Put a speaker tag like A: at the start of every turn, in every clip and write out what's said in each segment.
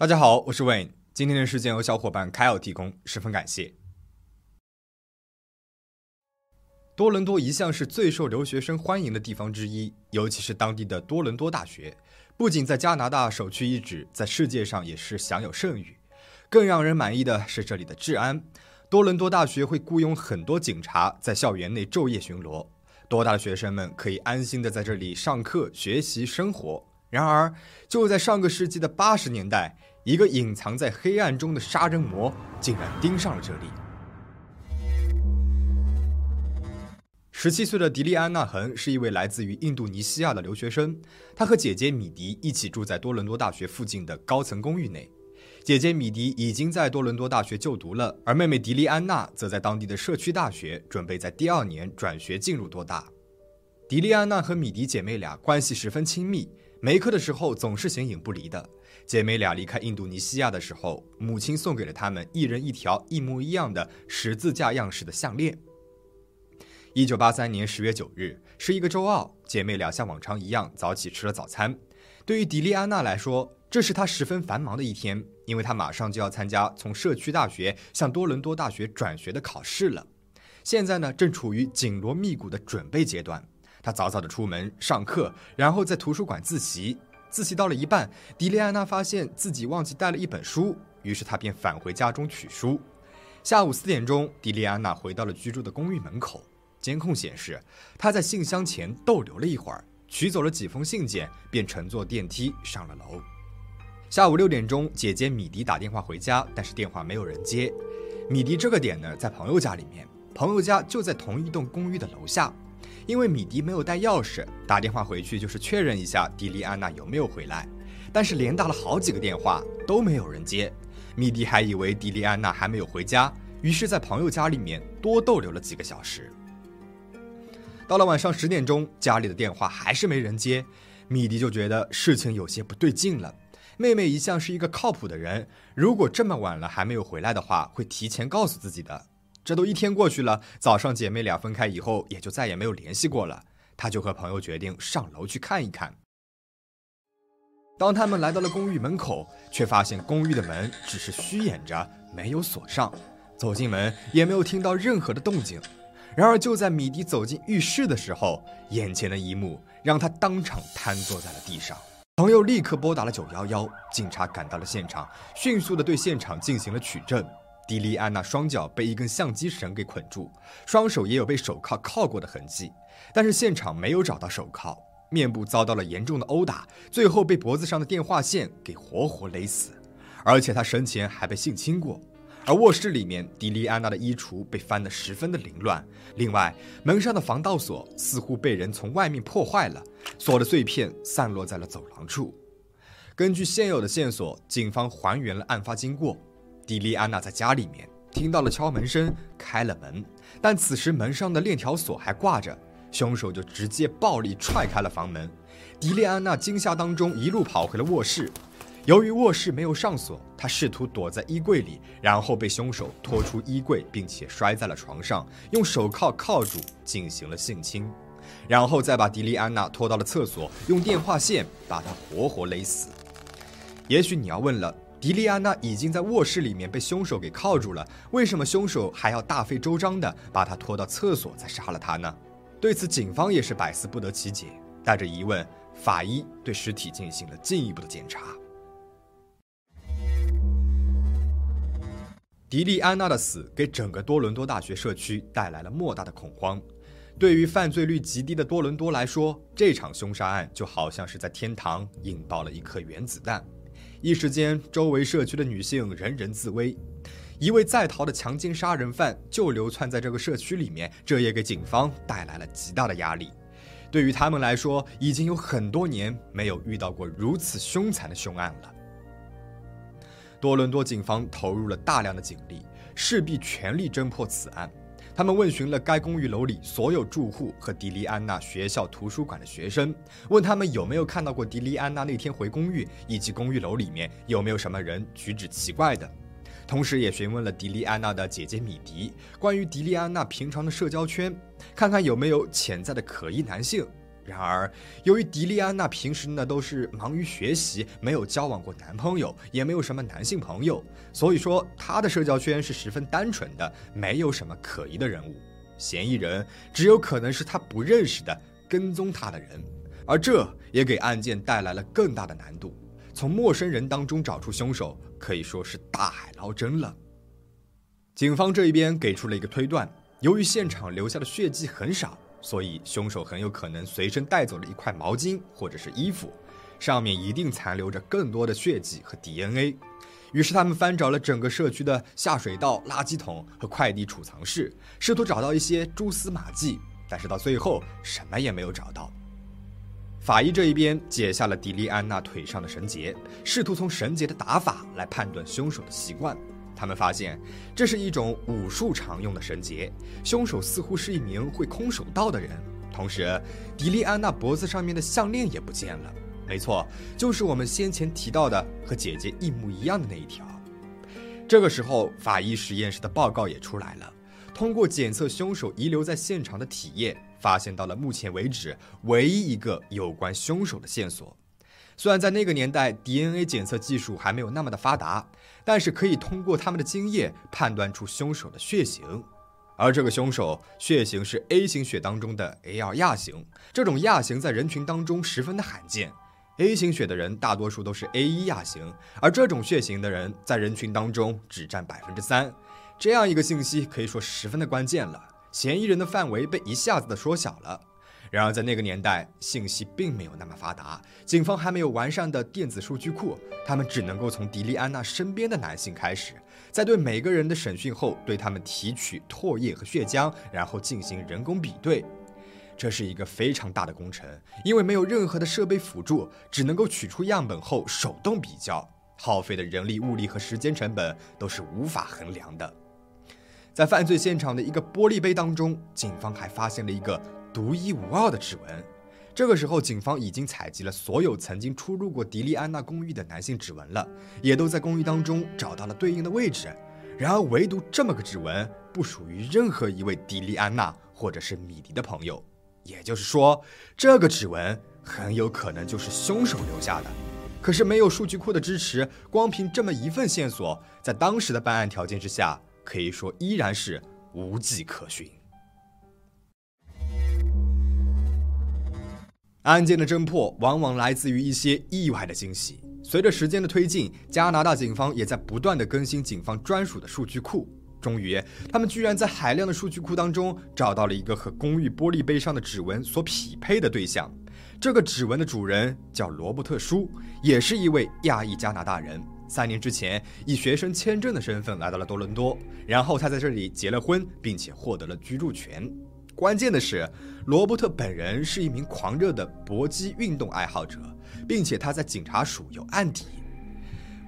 A: 大家好，我是 Wayne。今天的事件由小伙伴凯尔提供，十分感谢。多伦多一向是最受留学生欢迎的地方之一，尤其是当地的多伦多大学，不仅在加拿大首屈一指，在世界上也是享有盛誉。更让人满意的是这里的治安。多伦多大学会雇佣很多警察在校园内昼夜巡逻，多大的学生们可以安心的在这里上课、学习、生活。然而，就在上个世纪的八十年代，一个隐藏在黑暗中的杀人魔竟然盯上了这里。十七岁的迪丽安娜·恒是一位来自于印度尼西亚的留学生，她和姐姐米迪一起住在多伦多大学附近的高层公寓内。姐姐米迪已经在多伦多大学就读了，而妹妹迪丽安娜则在当地的社区大学，准备在第二年转学进入多大。迪丽安娜和米迪姐妹俩关系十分亲密。没课的时候总是形影不离的。姐妹俩离开印度尼西亚的时候，母亲送给了她们一人一条一模一样的十字架样式的项链。一九八三年十月九日是一个周二，姐妹俩像往常一样早起吃了早餐。对于迪丽安娜来说，这是她十分繁忙的一天，因为她马上就要参加从社区大学向多伦多大学转学的考试了。现在呢，正处于紧锣密鼓的准备阶段。他早早的出门上课，然后在图书馆自习。自习到了一半，迪丽安娜发现自己忘记带了一本书，于是她便返回家中取书。下午四点钟，迪丽安娜回到了居住的公寓门口。监控显示，她在信箱前逗留了一会儿，取走了几封信件，便乘坐电梯上了楼。下午六点钟，姐姐米迪打电话回家，但是电话没有人接。米迪这个点呢，在朋友家里面，朋友家就在同一栋公寓的楼下。因为米迪没有带钥匙，打电话回去就是确认一下迪丽安娜有没有回来，但是连打了好几个电话都没有人接，米迪还以为迪丽安娜还没有回家，于是，在朋友家里面多逗留了几个小时。到了晚上十点钟，家里的电话还是没人接，米迪就觉得事情有些不对劲了。妹妹一向是一个靠谱的人，如果这么晚了还没有回来的话，会提前告诉自己的。这都一天过去了，早上姐妹俩分开以后，也就再也没有联系过了。他就和朋友决定上楼去看一看。当他们来到了公寓门口，却发现公寓的门只是虚掩着，没有锁上。走进门，也没有听到任何的动静。然而，就在米迪走进浴室的时候，眼前的一幕让他当场瘫坐在了地上。朋友立刻拨打了九幺幺，警察赶到了现场，迅速的对现场进行了取证。迪丽安娜双脚被一根相机绳给捆住，双手也有被手铐铐过的痕迹，但是现场没有找到手铐。面部遭到了严重的殴打，最后被脖子上的电话线给活活勒死。而且她生前还被性侵过。而卧室里面，迪丽安娜的衣橱被翻得十分的凌乱。另外，门上的防盗锁似乎被人从外面破坏了，锁的碎片散落在了走廊处。根据现有的线索，警方还原了案发经过。迪丽安娜在家里面听到了敲门声，开了门，但此时门上的链条锁还挂着，凶手就直接暴力踹开了房门。迪丽安娜惊吓当中一路跑回了卧室，由于卧室没有上锁，她试图躲在衣柜里，然后被凶手拖出衣柜，并且摔在了床上，用手铐铐住进行了性侵，然后再把迪丽安娜拖到了厕所，用电话线把她活活勒死。也许你要问了。迪丽安娜已经在卧室里面被凶手给铐住了，为什么凶手还要大费周章的把她拖到厕所再杀了她呢？对此，警方也是百思不得其解。带着疑问，法医对尸体进行了进一步的检查。迪丽安娜的死给整个多伦多大学社区带来了莫大的恐慌。对于犯罪率极低的多伦多来说，这场凶杀案就好像是在天堂引爆了一颗原子弹。一时间，周围社区的女性人人自危。一位在逃的强奸杀人犯就流窜在这个社区里面，这也给警方带来了极大的压力。对于他们来说，已经有很多年没有遇到过如此凶残的凶案了。多伦多警方投入了大量的警力，势必全力侦破此案。他们问询了该公寓楼里所有住户和迪丽安娜学校图书馆的学生，问他们有没有看到过迪丽安娜那天回公寓，以及公寓楼里面有没有什么人举止奇怪的。同时，也询问了迪丽安娜的姐姐米迪关于迪丽安娜平常的社交圈，看看有没有潜在的可疑男性。然而，由于迪丽安娜平时呢都是忙于学习，没有交往过男朋友，也没有什么男性朋友，所以说她的社交圈是十分单纯的，没有什么可疑的人物。嫌疑人只有可能是她不认识的跟踪她的人，而这也给案件带来了更大的难度。从陌生人当中找出凶手，可以说是大海捞针了。警方这一边给出了一个推断：由于现场留下的血迹很少。所以，凶手很有可能随身带走了一块毛巾或者是衣服，上面一定残留着更多的血迹和 DNA。于是，他们翻找了整个社区的下水道、垃圾桶和快递储藏室，试图找到一些蛛丝马迹，但是到最后什么也没有找到。法医这一边解下了迪丽安娜腿上的绳结，试图从绳结的打法来判断凶手的习惯。他们发现，这是一种武术常用的绳结。凶手似乎是一名会空手道的人。同时，迪丽安娜脖子上面的项链也不见了。没错，就是我们先前提到的和姐姐一模一样的那一条。这个时候，法医实验室的报告也出来了。通过检测凶手遗留在现场的体液，发现到了目前为止唯一一个有关凶手的线索。虽然在那个年代 DNA 检测技术还没有那么的发达，但是可以通过他们的精液判断出凶手的血型，而这个凶手血型是 A 型血当中的 A2 亚型，这种亚型在人群当中十分的罕见。A 型血的人大多数都是 A1 亚型，而这种血型的人在人群当中只占百分之三。这样一个信息可以说十分的关键了，嫌疑人的范围被一下子的缩小了。然而，在那个年代，信息并没有那么发达，警方还没有完善的电子数据库，他们只能够从迪丽安娜身边的男性开始，在对每个人的审讯后，对他们提取唾液和血浆，然后进行人工比对。这是一个非常大的工程，因为没有任何的设备辅助，只能够取出样本后手动比较，耗费的人力、物力和时间成本都是无法衡量的。在犯罪现场的一个玻璃杯当中，警方还发现了一个。独一无二的指纹。这个时候，警方已经采集了所有曾经出入过迪丽安娜公寓的男性指纹了，也都在公寓当中找到了对应的位置。然而，唯独这么个指纹不属于任何一位迪丽安娜或者是米迪的朋友。也就是说，这个指纹很有可能就是凶手留下的。可是，没有数据库的支持，光凭这么一份线索，在当时的办案条件之下，可以说依然是无迹可寻。案件的侦破往往来自于一些意外的惊喜。随着时间的推进，加拿大警方也在不断的更新警方专属的数据库。终于，他们居然在海量的数据库当中找到了一个和公寓玻璃杯上的指纹所匹配的对象。这个指纹的主人叫罗伯特·舒，也是一位亚裔加拿大人。三年之前，以学生签证的身份来到了多伦多，然后他在这里结了婚，并且获得了居住权。关键的是，罗伯特本人是一名狂热的搏击运动爱好者，并且他在警察署有案底。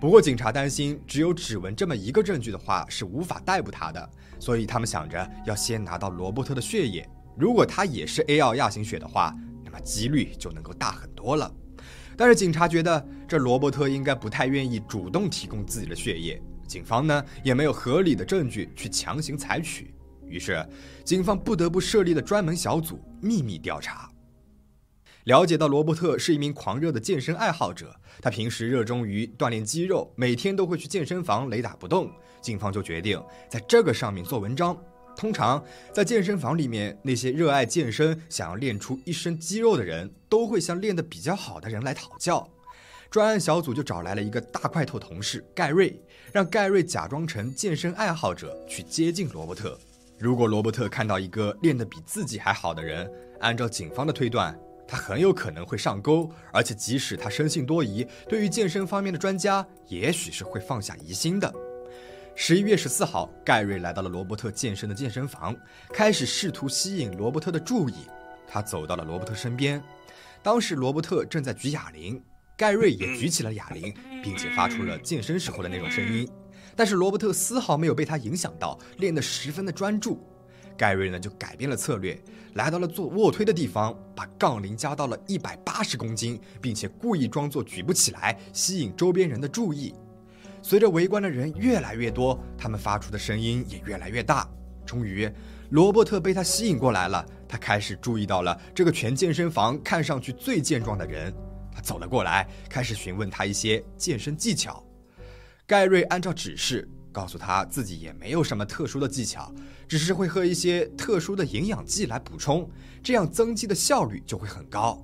A: 不过，警察担心只有指纹这么一个证据的话是无法逮捕他的，所以他们想着要先拿到罗伯特的血液。如果他也是 A 二亚型血的话，那么几率就能够大很多了。但是警察觉得这罗伯特应该不太愿意主动提供自己的血液，警方呢也没有合理的证据去强行采取。于是，警方不得不设立了专门小组秘密调查。了解到罗伯特是一名狂热的健身爱好者，他平时热衷于锻炼肌肉，每天都会去健身房雷打不动。警方就决定在这个上面做文章。通常在健身房里面，那些热爱健身、想要练出一身肌肉的人，都会向练得比较好的人来讨教。专案小组就找来了一个大块头同事盖瑞，让盖瑞假装成健身爱好者去接近罗伯特。如果罗伯特看到一个练得比自己还好的人，按照警方的推断，他很有可能会上钩。而且，即使他生性多疑，对于健身方面的专家，也许是会放下疑心的。十一月十四号，盖瑞来到了罗伯特健身的健身房，开始试图吸引罗伯特的注意。他走到了罗伯特身边，当时罗伯特正在举哑铃，盖瑞也举起了哑铃，并且发出了健身时候的那种声音。但是罗伯特丝毫没有被他影响到，练得十分的专注。盖瑞呢就改变了策略，来到了做卧推的地方，把杠铃加到了一百八十公斤，并且故意装作举不起来，吸引周边人的注意。随着围观的人越来越多，他们发出的声音也越来越大。终于，罗伯特被他吸引过来了，他开始注意到了这个全健身房看上去最健壮的人。他走了过来，开始询问他一些健身技巧。盖瑞按照指示告诉他自己也没有什么特殊的技巧，只是会喝一些特殊的营养剂来补充，这样增肌的效率就会很高。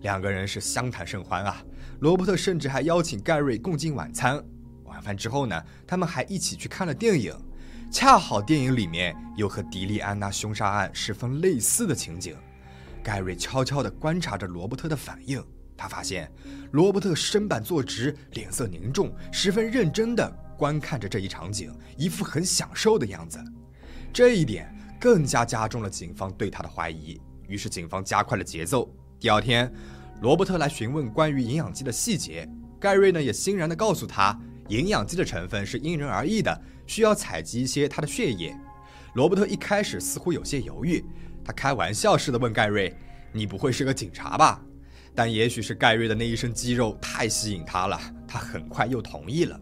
A: 两个人是相谈甚欢啊，罗伯特甚至还邀请盖瑞共进晚餐。晚饭之后呢，他们还一起去看了电影，恰好电影里面有和迪丽安娜凶杀案十分类似的情景。盖瑞悄悄地观察着罗伯特的反应。他发现，罗伯特身板坐直，脸色凝重，十分认真地观看着这一场景，一副很享受的样子。这一点更加加重了警方对他的怀疑。于是，警方加快了节奏。第二天，罗伯特来询问关于营养剂的细节。盖瑞呢，也欣然地告诉他，营养剂的成分是因人而异的，需要采集一些他的血液。罗伯特一开始似乎有些犹豫，他开玩笑似的问盖瑞：“你不会是个警察吧？”但也许是盖瑞的那一身肌肉太吸引他了，他很快又同意了。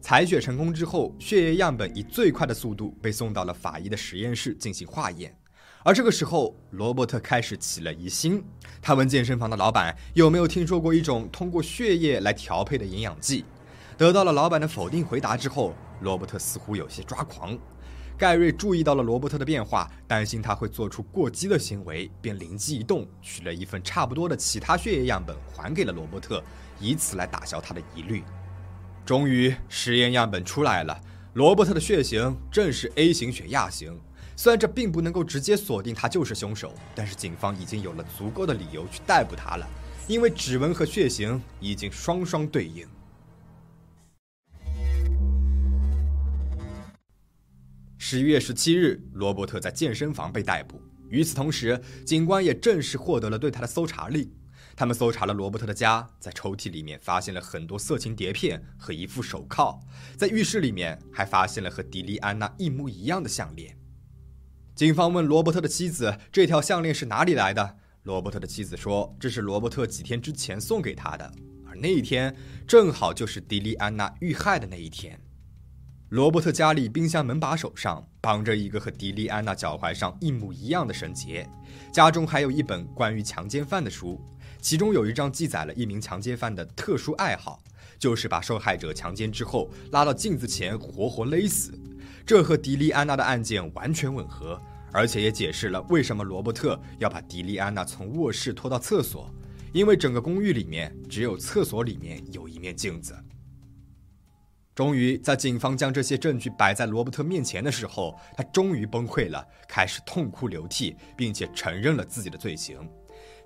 A: 采血成功之后，血液样本以最快的速度被送到了法医的实验室进行化验。而这个时候，罗伯特开始起了疑心。他问健身房的老板有没有听说过一种通过血液来调配的营养剂，得到了老板的否定回答之后，罗伯特似乎有些抓狂。盖瑞注意到了罗伯特的变化，担心他会做出过激的行为，便灵机一动，取了一份差不多的其他血液样本还给了罗伯特，以此来打消他的疑虑。终于，实验样本出来了，罗伯特的血型正是 A 型血亚型。虽然这并不能够直接锁定他就是凶手，但是警方已经有了足够的理由去逮捕他了，因为指纹和血型已经双双对应。十一月十七日，罗伯特在健身房被逮捕。与此同时，警官也正式获得了对他的搜查令。他们搜查了罗伯特的家，在抽屉里面发现了很多色情碟片和一副手铐，在浴室里面还发现了和迪丽安娜一模一样的项链。警方问罗伯特的妻子：“这条项链是哪里来的？”罗伯特的妻子说：“这是罗伯特几天之前送给他的，而那一天正好就是迪丽安娜遇害的那一天。”罗伯特家里冰箱门把手上绑着一个和迪丽安娜脚踝上一模一样的绳结，家中还有一本关于强奸犯的书，其中有一张记载了一名强奸犯的特殊爱好，就是把受害者强奸之后拉到镜子前活活勒死，这和迪丽安娜的案件完全吻合，而且也解释了为什么罗伯特要把迪丽安娜从卧室拖到厕所，因为整个公寓里面只有厕所里面有一面镜子。终于，在警方将这些证据摆在罗伯特面前的时候，他终于崩溃了，开始痛哭流涕，并且承认了自己的罪行。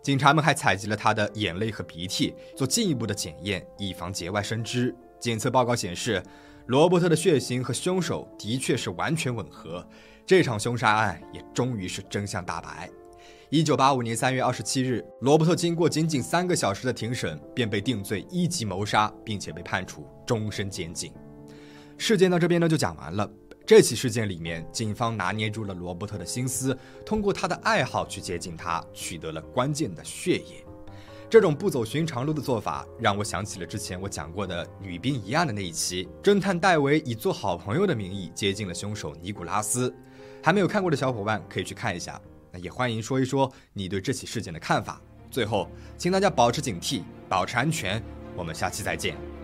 A: 警察们还采集了他的眼泪和鼻涕，做进一步的检验，以防节外生枝。检测报告显示，罗伯特的血型和凶手的确是完全吻合。这场凶杀案也终于是真相大白。一九八五年三月二十七日，罗伯特经过仅仅三个小时的庭审，便被定罪一级谋杀，并且被判处终身监禁。事件到这边呢就讲完了。这起事件里面，警方拿捏住了罗伯特的心思，通过他的爱好去接近他，取得了关键的血液。这种不走寻常路的做法，让我想起了之前我讲过的女兵一案的那一期，侦探戴维以做好朋友的名义接近了凶手尼古拉斯。还没有看过的小伙伴可以去看一下。那也欢迎说一说你对这起事件的看法。最后，请大家保持警惕，保持安全。我们下期再见。